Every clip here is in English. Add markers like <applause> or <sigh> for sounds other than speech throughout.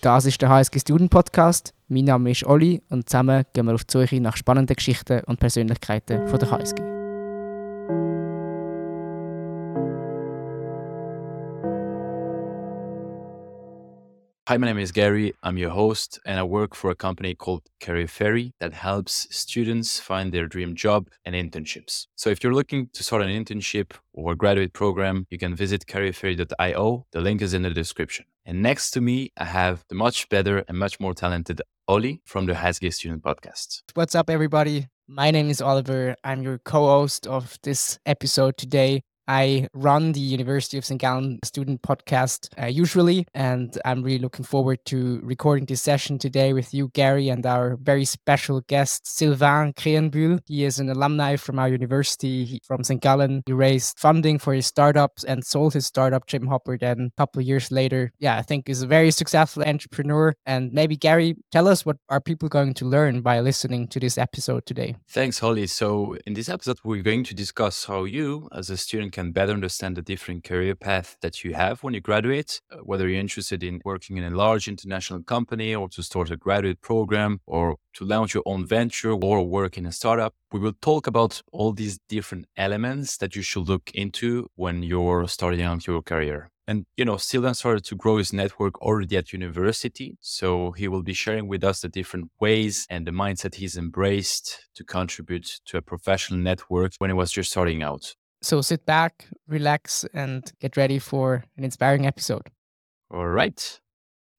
Das ist der HSG Student Podcast. Mein Name ist Olli und zusammen gehen wir auf die Suche nach spannenden Geschichten und Persönlichkeiten von der HSG. Hi, my name is Gary. I'm your host, and I work for a company called Career Ferry that helps students find their dream job and internships. So, if you're looking to start an internship or graduate program, you can visit careerferry.io. The link is in the description. And next to me, I have the much better and much more talented Oli from the HSG Student Podcast. What's up, everybody? My name is Oliver. I'm your co host of this episode today. I run the University of St. Gallen student podcast uh, usually, and I'm really looking forward to recording this session today with you, Gary, and our very special guest, Silvan Krähenbühl. He is an alumni from our university he, from St. Gallen. He raised funding for his startups and sold his startup, Gym Hopper, then a couple of years later. Yeah, I think is a very successful entrepreneur. And maybe, Gary, tell us what are people going to learn by listening to this episode today? Thanks, Holly. So, in this episode, we're going to discuss how you, as a student, can better understand the different career path that you have when you graduate, uh, whether you're interested in working in a large international company or to start a graduate program or to launch your own venture or work in a startup. We will talk about all these different elements that you should look into when you're starting out your career. And, you know, Silvan started to grow his network already at university. So he will be sharing with us the different ways and the mindset he's embraced to contribute to a professional network when he was just starting out. So sit back, relax, and get ready for an inspiring episode. All right.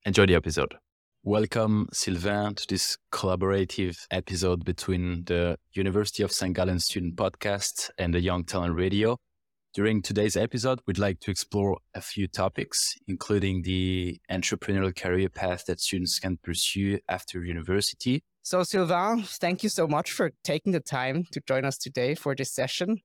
Enjoy the episode. Welcome, Silvan, to this collaborative episode between the University of St. Gallen Student Podcast and the Young Talent Radio. During today's episode, we'd like to explore a few topics, including the entrepreneurial career path that students can pursue after university. So, Silvan, thank you so much for taking the time to join us today for this session.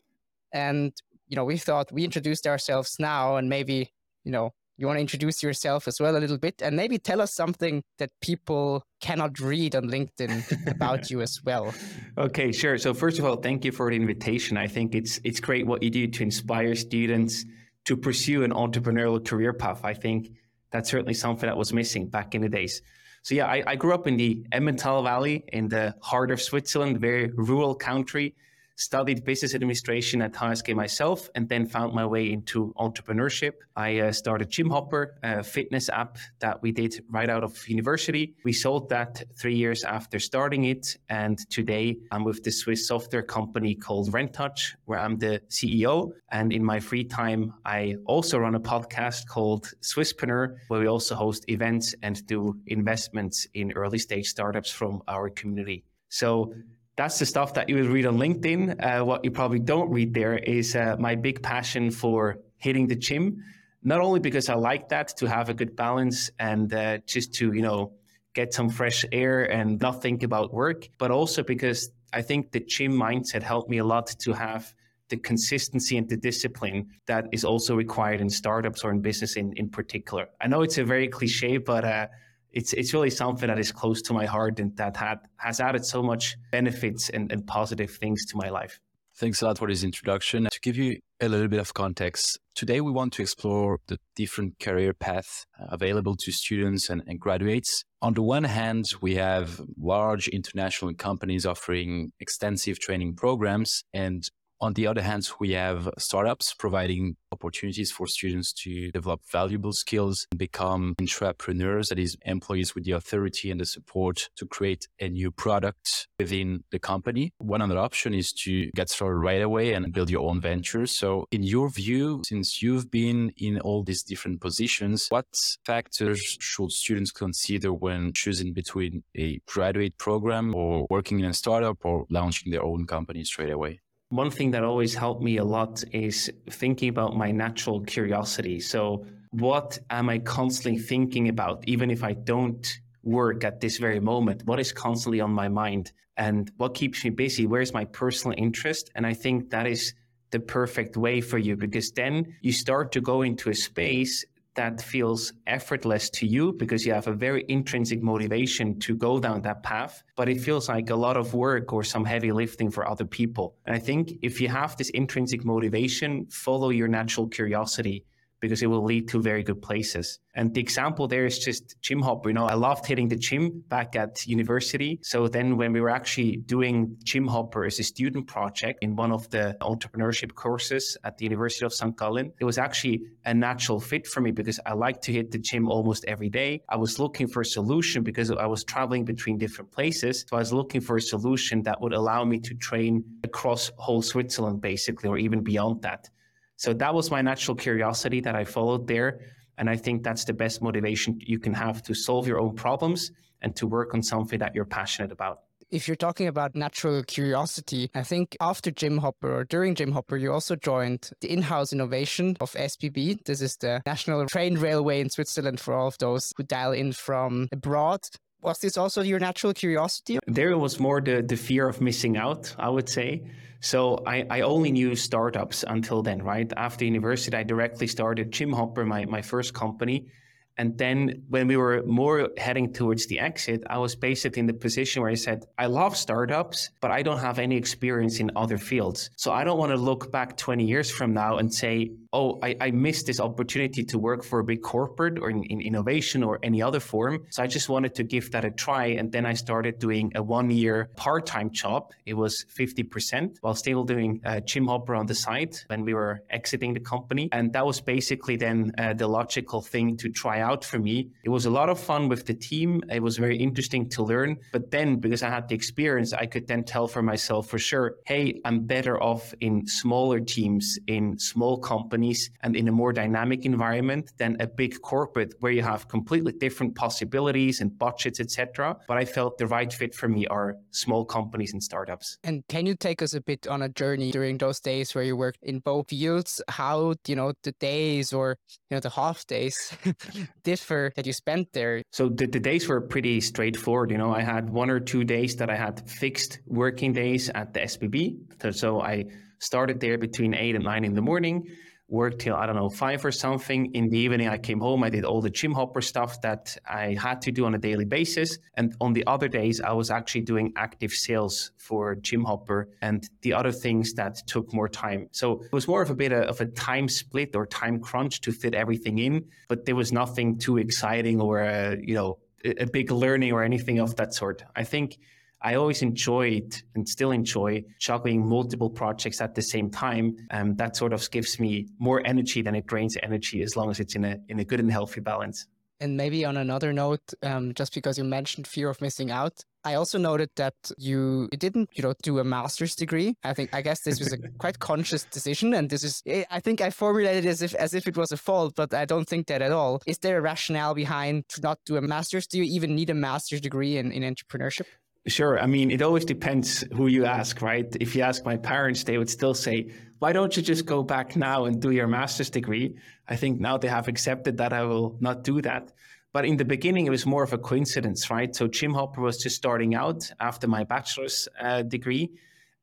And, you know, we thought we introduced ourselves now and maybe, you know, you want to introduce yourself as well a little bit and maybe tell us something that people cannot read on LinkedIn about <laughs> you as well. Okay, sure. So first of all, thank you for the invitation. I think it's it's great what you do to inspire students to pursue an entrepreneurial career path. I think that's certainly something that was missing back in the days. So yeah, I, I grew up in the Emmental Valley in the heart of Switzerland, very rural country studied business administration at HSG myself, and then found my way into entrepreneurship. I uh, started Gym Hopper, a fitness app that we did right out of university. We sold that three years after starting it, and today I'm with the Swiss software company called Rentouch, where I'm the CEO. And in my free time, I also run a podcast called Swisspreneur, where we also host events and do investments in early stage startups from our community. So that's the stuff that you would read on LinkedIn. Uh, what you probably don't read there is uh, my big passion for hitting the gym. Not only because I like that to have a good balance and uh, just to you know get some fresh air and not think about work, but also because I think the gym mindset helped me a lot to have the consistency and the discipline that is also required in startups or in business in, in particular. I know it's a very cliche, but uh, it's it's really something that is close to my heart and that had has added so much benefits and, and positive things to my life. Thanks a lot for this introduction. To give you a little bit of context, today we want to explore the different career paths uh, available to students and, and graduates. On the one hand, we have large international companies offering extensive training programs, and on the other hand, we have startups providing opportunities for students to develop valuable skills and become intrapreneurs, that is, employees with the authority and the support to create a new product within the company. One other option is to get started right away and build your own ventures. So, in your view, since you've been in all these different positions, what factors should students consider when choosing between a graduate program or working in a startup or launching their own company straight away? One thing that always helped me a lot is thinking about my natural curiosity. So, what am I constantly thinking about, even if I don't work at this very moment? What is constantly on my mind? And what keeps me busy? Where's my personal interest? And I think that is the perfect way for you because then you start to go into a space that feels effortless to you because you have a very intrinsic motivation to go down that path, but it feels like a lot of work or some heavy lifting for other people. And I think if you have this intrinsic motivation, follow your natural curiosity because it will lead to very good places. And the example there is just gym hopper. You know, I loved hitting the gym back at university. So then when we were actually doing gym hopper as a student project in one of the entrepreneurship courses at the University of St. Gallen, it was actually a natural fit for me because I like to hit the gym almost every day. I was looking for a solution because I was traveling between different places. So I was looking for a solution that would allow me to train across whole Switzerland, basically, or even beyond that. So that was my natural curiosity that I followed there. And I think that's the best motivation you can have to solve your own problems and to work on something that you're passionate about. If you're talking about natural curiosity, I think after Gym Hopper or during Gym Hopper, you also joined the in house innovation of SBB. This is the National Train Railway in Switzerland for all of those who dial in from abroad. Was this also your natural curiosity? There was more the, the fear of missing out, I would say. So I, I only knew startups until then, right? After university, I directly started Gym Hopper, my, my first company. And then when we were more heading towards the exit, I was basically in the position where I said, I love startups, but I don't have any experience in other fields. So I don't want to look back 20 years from now and say, oh, I, I missed this opportunity to work for a big corporate or in, in innovation or any other form. So I just wanted to give that a try. And then I started doing a one year part time job. It was 50% while still doing uh, Gym Hopper on the side when we were exiting the company. And that was basically then uh, the logical thing to try out for me. It was a lot of fun with the team. It was very interesting to learn. But then, because I had the experience, I could then tell for myself for sure, hey, I'm better off in smaller teams, in small companies, and in a more dynamic environment than a big corporate where you have completely different possibilities and budgets, etc. But I felt the right fit for me are small companies and startups. And can you take us a bit on a journey during those days where you worked in both fields? How, you know, the days or, you know, the half days <laughs> differ that you spent there? So the, the days were pretty straightforward. You know, I had one or two days that I had fixed working days at the SBB. So I started there between eight and nine in the morning worked till I don't know five or something. In the evening, I came home. I did all the gym hopper stuff that I had to do on a daily basis. And on the other days, I was actually doing active sales for gym hopper and the other things that took more time. So it was more of a bit of a time split or time crunch to fit everything in. But there was nothing too exciting or uh, you know a big learning or anything of that sort. I think I always enjoyed and still enjoy juggling multiple projects at the same time. And that sort of gives me more energy than it drains energy as long as it's in a, in a good and healthy balance. And maybe on another note, um, just because you mentioned fear of missing out, I also noted that you, didn't, you know, do a master's degree. I think I guess this was a <laughs> quite conscious decision, and this is eh, I think I formulated it as if as if it was a fault, but I don't think that at all. Is there a rationale behind to not do a master's? Do you even need a master's degree in, in entrepreneurship? Sure. I mean, it always depends who you ask, right? If you ask my parents, they would still say, why don't you just go back now and do your master's degree? I think now they have accepted that I will not do that. But in the beginning, it was more of a coincidence, right? So Gym Hopper was just starting out after my bachelor's uh, degree.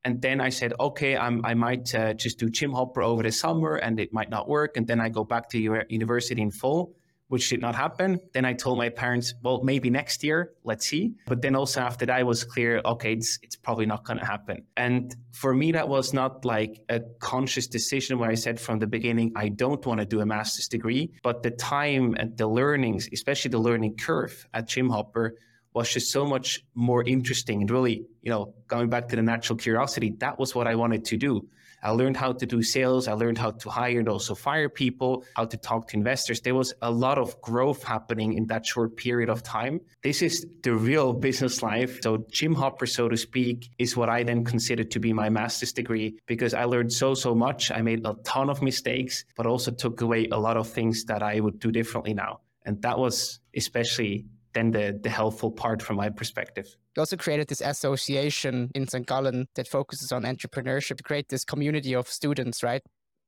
And then I said, okay, I'm, i might uh, just do Gym Hopper over the summer and it might not work. And then I go back to your university in fall which did not happen. Then I told my parents, well, maybe next year, let's see. But then also after that, I was clear, okay, it's, it's probably not going to happen. And for me, that was not like a conscious decision where I said from the beginning, I don't want to do a master's degree. But the time and the learnings, especially the learning curve at Gym Hopper, was just so much more interesting and really, you know, going back to the natural curiosity, that was what I wanted to do. I learned how to do sales. I learned how to hire and also fire people, how to talk to investors. There was a lot of growth happening in that short period of time. This is the real business life. So, Gym Hopper, so to speak, is what I then considered to be my master's degree because I learned so, so much. I made a ton of mistakes, but also took away a lot of things that I would do differently now. And that was especially then the, the helpful part from my perspective. You also created this association in St. Gallen that focuses on entrepreneurship create this community of students, right?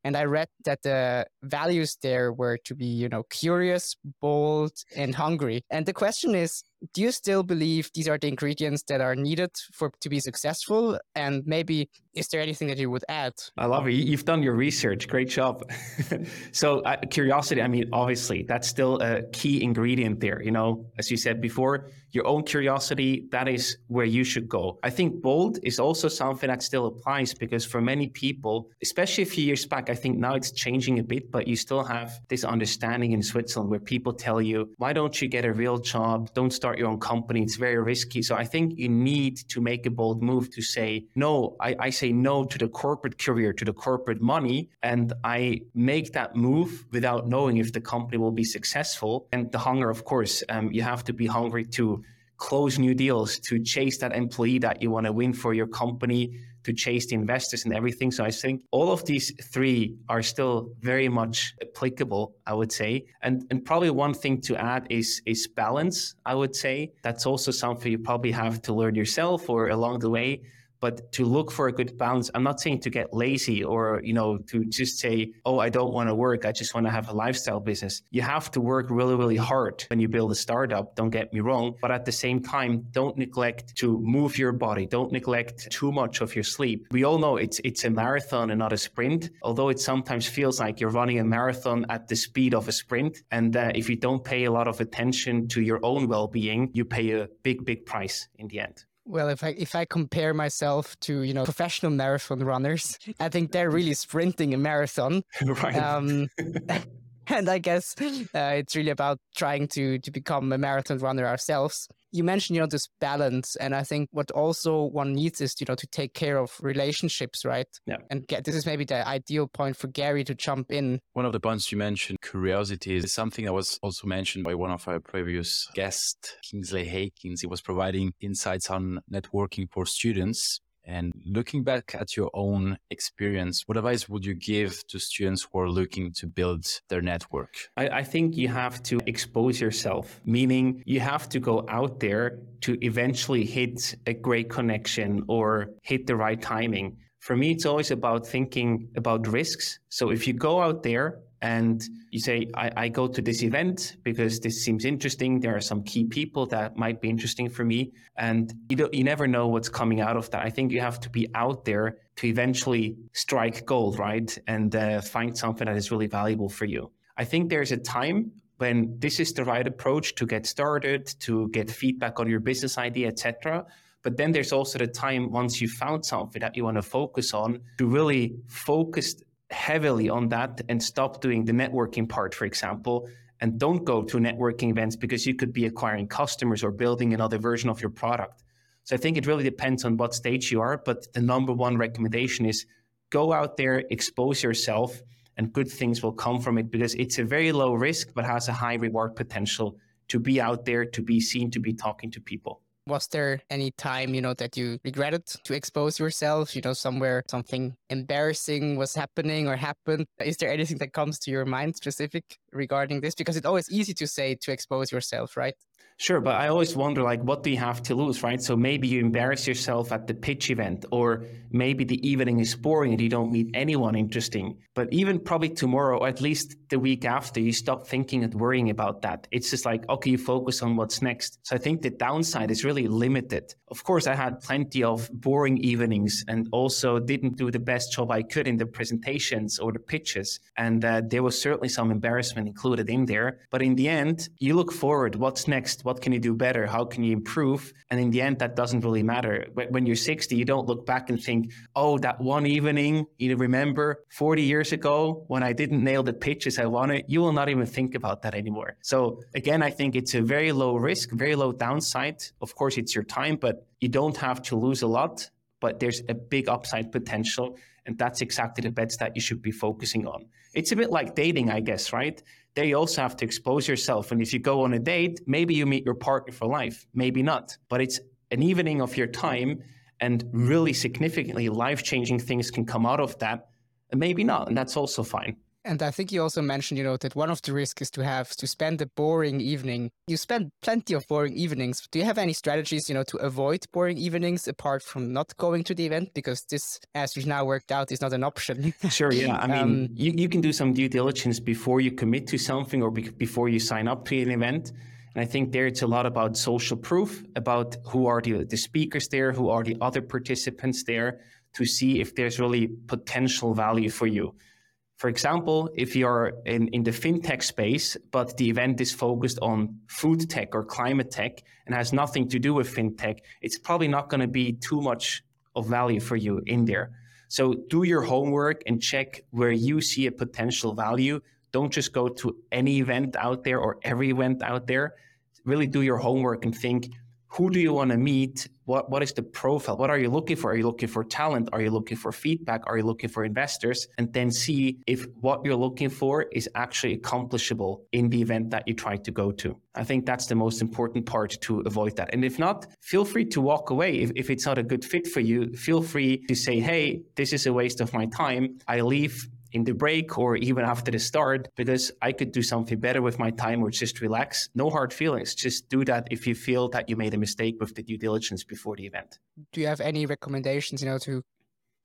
And I read that the values there were to be, you know, curious, bold, and hungry. And the question is, do you still believe these are the ingredients that are needed for to be successful? And maybe is there anything that you would add? I love it. You've done your research. Great job. <laughs> so uh, curiosity, I mean, obviously that's still a key ingredient there. You know, as you said before, your own curiosity, that is where you should go. I think bold is also something that still applies because for many people, especially a few years back, I think now it's changing a bit, but you still have this understanding in Switzerland where people tell you, why don't you get a real job? Don't start your own company. It's very risky. So I think you need to make a bold move to say, no, I, I say no to the corporate career, to the corporate money. And I make that move without knowing if the company will be successful. And the hunger, of course, um, you have to be hungry to close new deals, to chase that employee that you want to win for your company, to chase the investors and everything. So I think all of these three are still very much applicable, I would say. And and probably one thing to add is is balance, I would say. That's also something you probably have to learn yourself or along the way but to look for a good balance i'm not saying to get lazy or you know to just say oh i don't want to work i just want to have a lifestyle business. You have to work really really hard when you build a startup don't get me wrong but at the same time don't neglect to move your body don't neglect too much of your sleep. We all know it's it's a marathon and not a sprint although it sometimes feels like you're running a marathon at the speed of a sprint and uh, if you don't pay a lot of attention to your own well-being you pay a big big price in the end well, if I if I compare myself to you know professional marathon runners, I think they're really sprinting a marathon. <laughs> right. Um, <laughs> <laughs> and I guess uh, it's really about trying to to become a marathon runner ourselves you mentioned, you know, this balance. And I think what also one needs is, you know, to take care of relationships, right? Yeah. And get, this is maybe the ideal point for Gary to jump in. One of the points you mentioned, curiosity, is something that was also mentioned by one of our previous guests, Kingsley Hakins. He was providing insights on networking for students. And looking back at your own experience, what advice would you give to students who are looking to build their network? I, I, think you have to expose yourself, meaning you have to go out there to eventually hit a great connection or hit the right timing. For me, it's always about thinking about risks. So if you go out there and you say, I, I, go to this event because this seems interesting. There are some key people that might be interesting for me. And you, don't, you never know what's coming out of that. I think you have to be out there to eventually strike gold, right? And uh, find something that is really valuable for you. I think there's a time when this is the right approach to get started, to get feedback on your business idea, etc. But then there's also the time once you found something that you want to focus on to really focus heavily on that and stop doing the networking part, for example, and don't go to networking events because you could be acquiring customers or building another version of your product. So I think it really depends on what stage you are. But the number one recommendation is go out there, expose yourself, and good things will come from it because it's a very low risk but has a high reward potential to be out there, to be seen, to be talking to people. Was there any time, you know, that you regretted to expose yourself, you know, somewhere something embarrassing was happening or happened? Is there anything that comes to your mind specific regarding this? Because it's always easy to say to expose yourself, right? Sure, but I always wonder like what do you have to lose, right? So maybe you embarrass yourself at the pitch event or maybe the evening is boring and you don't meet anyone interesting. But even probably tomorrow or at least the week after you stop thinking and worrying about that. It's just like okay, you focus on what's next. So I think the downside is really limited. Of course, I had plenty of boring evenings and also didn't do the best job I could in the presentations or the pitches and uh, there was certainly some embarrassment included in there, but in the end, you look forward, what's next? What can you do better? How can you improve? And in the end, that doesn't really matter. When you're 60, you don't look back and think, oh, that one evening, you remember 40 years ago when I didn't nail the pitches I wanted? You will not even think about that anymore. So again, I think it's a very low risk, very low downside. Of course, it's your time, but you don't have to lose a lot, but there's a big upside potential. And that's exactly the bets that you should be focusing on. It's a bit like dating, I guess, right? There you also have to expose yourself. And if you go on a date, maybe you meet your partner for life, maybe not. But it's an evening of your time, and really significantly life changing things can come out of that, and maybe not. And that's also fine. And I think you also mentioned, you know, that one of the risks is to have to spend a boring evening. You spend plenty of boring evenings. Do you have any strategies, you know, to avoid boring evenings apart from not going to the event? Because this, as we've now worked out, is not an option. sure. Yeah. <laughs> I mean, um, you, you can do some due diligence before you commit to something or be- before you sign up to an event. And I think there it's a lot about social proof, about who are the, the speakers there, who are the other participants there, to see if there's really potential value for you. For example, if you're in, in the fintech space, but the event is focused on food tech or climate tech and has nothing to do with fintech, it's probably not going to be too much of value for you in there. So do your homework and check where you see a potential value. Don't just go to any event out there or every event out there. Really do your homework and think who do you want to meet? What, what is the profile? What are you looking for? Are you looking for talent? Are you looking for feedback? Are you looking for investors? And then see if what you're looking for is actually accomplishable in the event that you try to go to. I think that's the most important part to avoid that. And if not, feel free to walk away. If, if it's not a good fit for you, feel free to say, hey, this is a waste of my time. I leave in the break or even after the start because I could do something better with my time or just relax. No hard feelings. Just do that if you feel that you made a mistake with the due diligence before the event. Do you have any recommendations, you know, to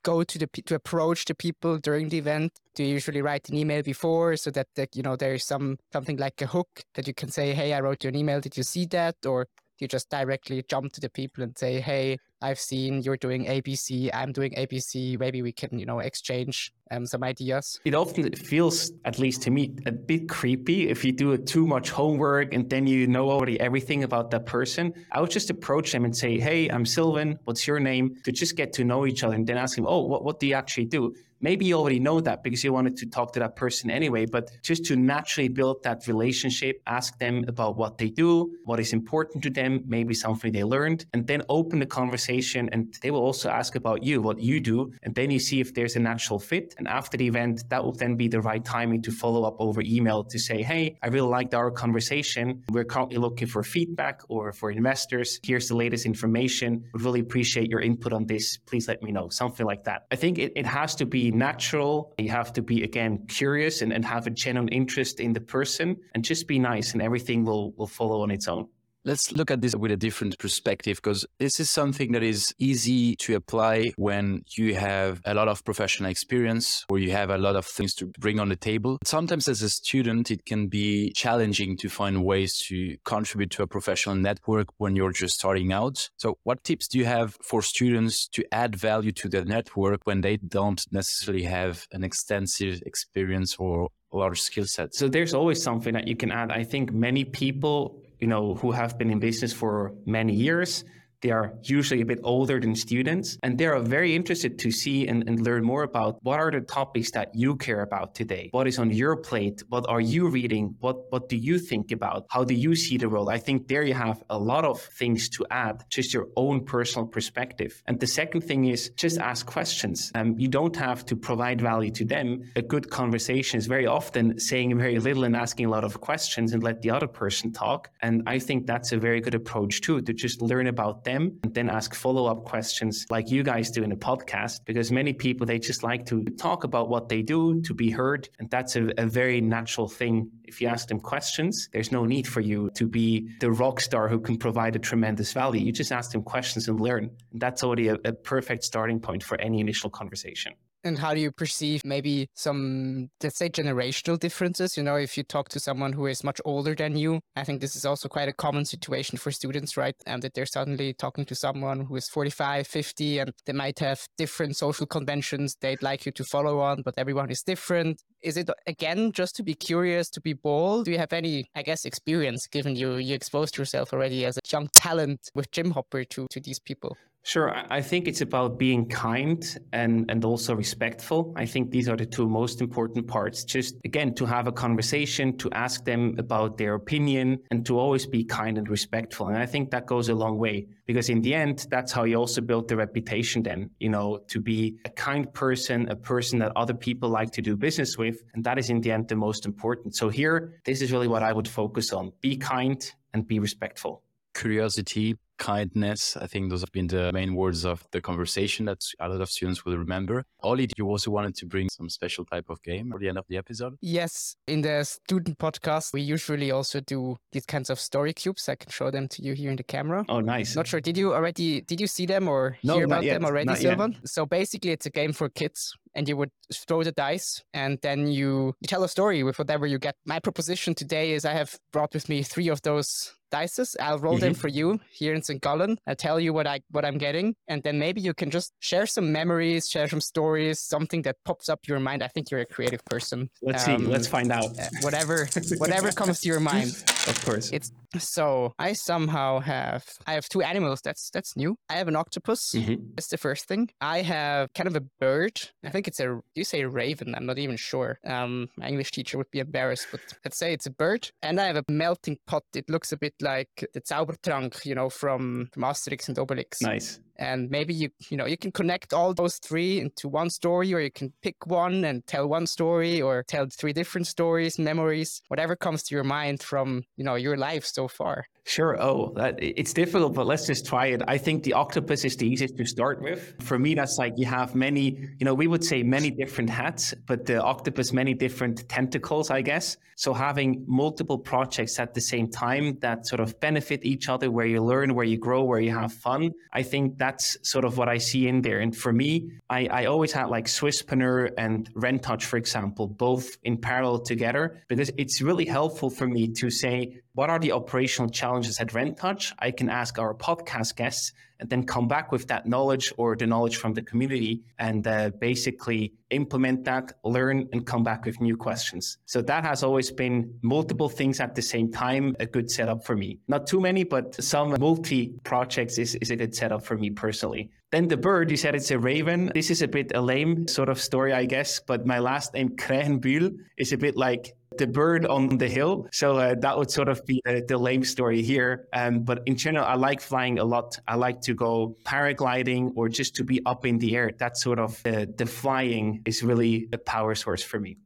go to the to approach the people during the event? Do you usually write an email before so that the, you know there is some something like a hook that you can say, "Hey, I wrote you an email. Did you see that?" Or you just directly jump to the people and say, "Hey, I've seen you're doing ABC. I'm doing ABC. Maybe we can, you know, exchange um, some ideas." It often feels, at least to me, a bit creepy if you do too much homework and then you know already everything about that person. I would just approach them and say, "Hey, I'm Silvan. What's your name?" To just get to know each other and then ask them, "Oh, what, what do you actually do?" Maybe you already know that because you wanted to talk to that person anyway, but just to naturally build that relationship, ask them about what they do, what is important to them, maybe something they learned, and then open the conversation. And they will also ask about you, what you do. And then you see if there's a natural fit. And after the event, that will then be the right timing to follow up over email to say, hey, I really liked our conversation. We're currently looking for feedback or for investors. Here's the latest information. Would really appreciate your input on this. Please let me know. Something like that. I think it, it has to be natural. You have to be, again, curious and, and have a genuine interest in the person and just be nice and everything will, will follow on its own. Let's look at this with a different perspective because this is something that is easy to apply when you have a lot of professional experience or you have a lot of things to bring on the table. Sometimes as a student, it can be challenging to find ways to contribute to a professional network when you're just starting out. So what tips do you have for students to add value to their network when they don't necessarily have an extensive experience or large skill set? So there's always something that you can add. I think many people you know, who have been in business for many years. They are usually a bit older than students, and they are very interested to see and, and, learn more about what are the topics that you care about today. What is on your plate? What are you reading? What what do you think about? How do you see the world? I think there you have a lot of things to add, just your own personal perspective. And the second thing is just ask questions. Um, you don't have to provide value to them. A good conversation is very often saying very little and asking a lot of questions and let the other person talk. And I think that's a very good approach too, to just learn about them and then ask follow up questions like you guys do in a podcast. Because many people, they just like to talk about what they do, to be heard. And that's a, a very natural thing. If you ask them questions, there's no need for you to be the rock star who can provide a tremendous value. You just ask them questions and learn. And that's already a, a perfect starting point for any initial conversation. And how do you perceive maybe some, let's say, generational differences? You know, if you talk to someone who is much older than you, I think this is also quite a common situation for students, right? And that they're suddenly talking to someone who is 45, 50, and they might have different social conventions they'd like you to follow on, but everyone is different. Is it again just to be curious, to be bold? Do you have any, I guess, experience given you you exposed yourself already as a young talent with Gym Hopper to to these people? Sure. I think it's about being kind and, and also respectful. I think these are the two most important parts. Just again, to have a conversation, to ask them about their opinion, and to always be kind and respectful. And I think that goes a long way because in the end, that's how you also build the reputation then, you know, to be a kind person, a person that other people like to do business with. And that is in the end the most important. So here, this is really what I would focus on. Be kind and be respectful. Curiosity, kindness. I think those have been the main words of the conversation that a lot of students will remember. Ollie, you also wanted to bring some special type of game for the end of the episode? Yes. In the student podcast, we usually also do these kinds of story cubes. I can show them to you here in the camera. Oh, nice. Not sure. Did you already, did you see them or no, hear about yet. them already, Silvan? So basically, it's a game for kids and you would throw the dice and then you, you tell a story with whatever you get. My proposition today is I have brought with me three of those dices. I'll roll mm-hmm. them for you here in St. Gallen. I'll tell you what I what I'm getting, and then maybe you can just share some memories, share some stories, something that pops up your mind. I think you're a creative person. Let's um, see. Let's find out. Uh, whatever, whatever comes to your mind. <laughs> Of course. It's so I somehow have I have two animals. That's that's new. I have an octopus. Mm-hmm. That's the first thing. I have kind of a bird. I think it's a. Do you say raven? I'm not even sure. Um, my English teacher would be embarrassed, but let's say it's a bird. And I have a melting pot. It looks a bit like the Zaubertrank, you know, from, from Asterix and Obelix. Nice and maybe you you know you can connect all those three into one story or you can pick one and tell one story or tell three different stories memories whatever comes to your mind from you know your life so far Sure. Oh, that, it's difficult, but let's just try it. I think the octopus is the easiest to start with. For me, that's like you have many, you know, we would say many different hats, but the octopus, many different tentacles, I guess. So having multiple projects at the same time that sort of benefit each other, where you learn, where you grow, where you have fun. I think that's sort of what I see in there. And for me, I, I always had like Swisspreneur and Rentouch, for example, both in parallel together, because it's really helpful for me to say, what are the operational challenges at Rentouch? I can ask our podcast guests and then come back with that knowledge or the knowledge from the community and uh, basically implement that, learn, and come back with new questions. So that has always been multiple things at the same time, a good setup for me. Not too many, but some multi projects is, is a good setup for me personally. Then the bird, you said it's a raven. This is a bit a lame sort of story, I guess, but my last name, Krähenbühl, is a bit like the bird on the hill. So uh, that would sort of be the, the lame story here. Um, but in general, I like flying a lot. I like to go paragliding or just to be up in the air. That sort of uh, the flying is really a power source for me.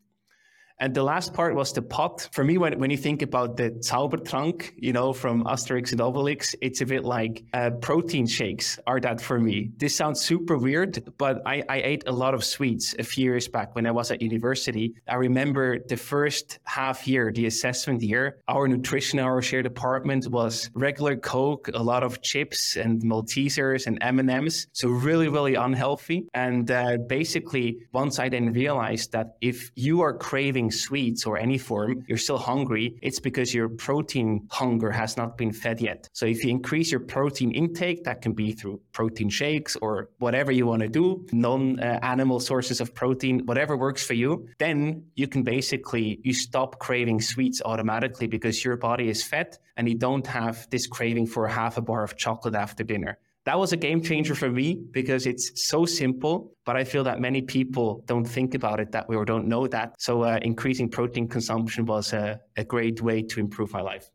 And the last part was the pot. For me, when, when you think about the Zaubertrank, you know, from Asterix and Obelix, it's a bit like uh, protein shakes are that for me. This sounds super weird, but I, I ate a lot of sweets a few years back when I was at university. I remember the first half year, the assessment year, our nutrition, our shared department was regular Coke, a lot of chips and Maltesers and M&Ms. So really, really unhealthy. And uh, basically, once I then realized that if you are craving sweets or any form, you're still hungry, it's because your protein hunger has not been fed yet. So if you increase your protein intake, that can be through protein shakes or whatever you want to do, non uh, animal sources of protein, whatever works for you, then you can basically, you stop craving sweets automatically because your body is fed and you don't have this craving for half a bar of chocolate after dinner that was a game changer for me because it's so simple, but I feel that many people don't think about it that way or don't know that. So uh, increasing protein consumption was a, a great way to improve my life.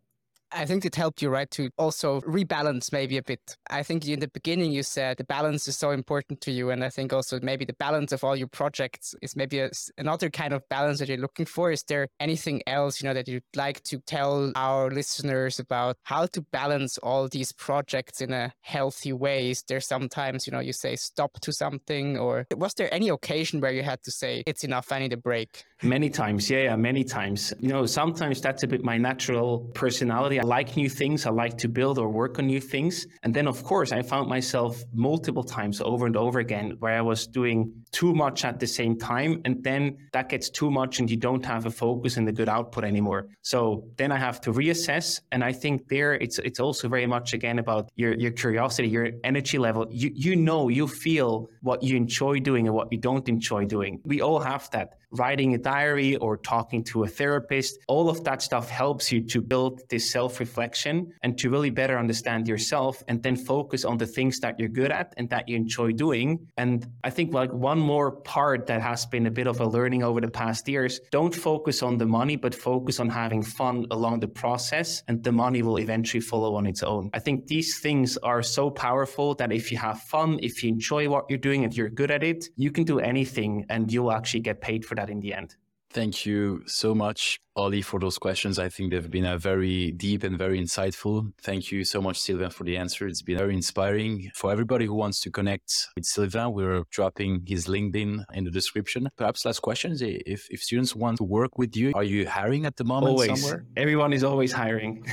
I think it helped you, right, to also rebalance maybe a bit. I think in the beginning you said the balance is so important to you. And I think also maybe the balance of all your projects is maybe a, another kind of balance that you're looking for. Is there anything else, you know, that you'd like to tell our listeners about how to balance all these projects in a healthy way? Is there sometimes, you know, you say stop to something or was there any occasion where you had to say it's enough, I need a break? Many times. Yeah, many times. You know, sometimes that's a bit my natural personality I like new things. I like to build or work on new things. And then, of course, I found myself multiple times over and over again where I was doing too much at the same time. And then that gets too much and you don't have a focus and a good output anymore. So then I have to reassess. And I think there it's, it's also very much again about your, your curiosity, your energy level. You, you know, you feel what you enjoy doing and what you don't enjoy doing. We all have that writing a diary or talking to a therapist, all of that stuff helps you to build this self reflection and to really better understand yourself and then focus on the things that you're good at and that you enjoy doing. And I think like one more part that has been a bit of a learning over the past years don't focus on the money, but focus on having fun along the process and the money will eventually follow on its own. I think these things are so powerful that if you have fun, if you enjoy what you're doing, if you're good at it, you can do anything and you'll actually get paid for that in the end. Thank you so much, Ollie, for those questions. I think they've been a very deep and very insightful. Thank you so much, Silvan, for the answer. It's been very inspiring. For everybody who wants to connect with Silvan, we're dropping his LinkedIn in the description. Perhaps last question is if, if students want to work with you, are you hiring at the moment always. somewhere? Everyone is always hiring.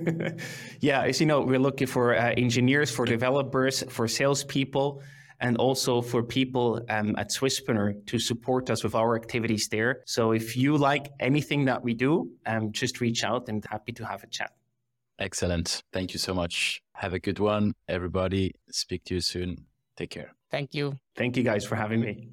<laughs> yeah, as you know, we're looking for uh, engineers, for developers, for salespeople and also for people um, at Swisspreneur to support us with our activities there. So if you like anything that we do, um, just reach out and happy to have a chat. Excellent. Thank you so much. Have a good one, everybody. Speak to you soon. Take care. Thank you. Thank you guys for having me.